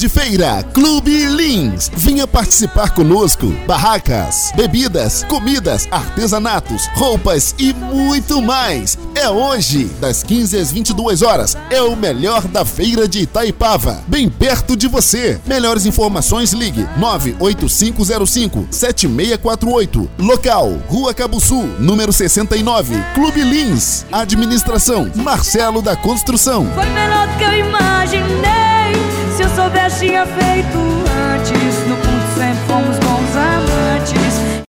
grande feira, Clube Lins. Venha participar conosco. Barracas, bebidas, comidas, artesanatos, roupas e muito mais. É hoje, das 15 às 22 horas. É o melhor da feira de Itaipava, bem perto de você. Melhores informações ligue 98505 7648. Local, Rua Cabo Sul, número 69. Clube Lins. Administração Marcelo da Construção. Foi melhor do que eu eu tinha feito